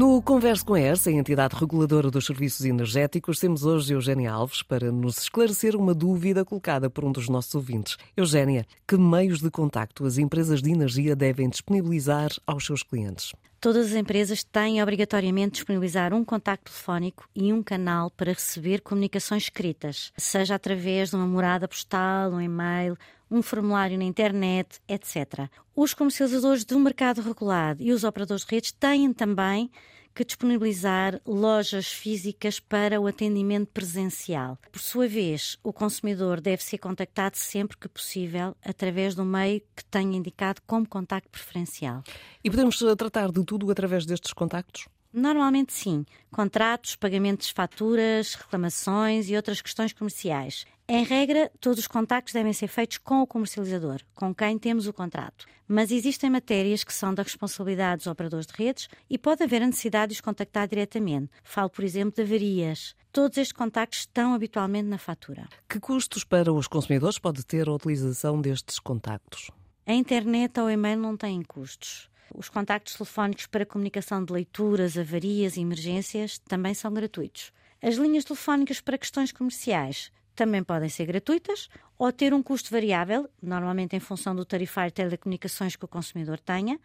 No Converso com a ERSA, a entidade reguladora dos serviços energéticos, temos hoje Eugénia Alves para nos esclarecer uma dúvida colocada por um dos nossos ouvintes. Eugénia, que meios de contacto as empresas de energia devem disponibilizar aos seus clientes? Todas as empresas têm obrigatoriamente disponibilizar um contacto telefónico e um canal para receber comunicações escritas, seja através de uma morada postal, um e-mail, um formulário na internet, etc. Os comercializadores do mercado regulado e os operadores de redes têm também que disponibilizar lojas físicas para o atendimento presencial. Por sua vez, o consumidor deve ser contactado sempre que possível através do meio que tenha indicado como contacto preferencial. E podemos eh, tratar de tudo através destes contactos? Normalmente sim. Contratos, pagamentos de faturas, reclamações e outras questões comerciais. Em regra, todos os contactos devem ser feitos com o comercializador, com quem temos o contrato. Mas existem matérias que são da responsabilidade dos operadores de redes e pode haver a necessidade de os contactar diretamente. Falo, por exemplo, de avarias. Todos estes contactos estão habitualmente na fatura. Que custos para os consumidores pode ter a utilização destes contactos? A internet ou o e-mail não têm custos. Os contactos telefónicos para comunicação de leituras, avarias e emergências também são gratuitos. As linhas telefónicas para questões comerciais também podem ser gratuitas ou ter um custo variável, normalmente em função do tarifário de telecomunicações que o consumidor tenha,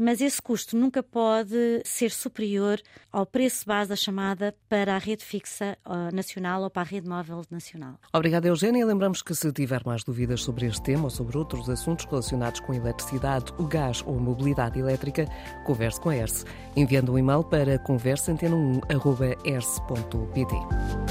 mas esse custo nunca pode ser superior ao preço base da chamada para a rede fixa nacional ou para a rede móvel nacional. Obrigada, Eugênia. Lembramos que se tiver mais dúvidas sobre este tema ou sobre outros assuntos relacionados com a eletricidade, o gás ou a mobilidade elétrica, converse com a ERSE, enviando um e-mail para conversaantena1.erse.pt.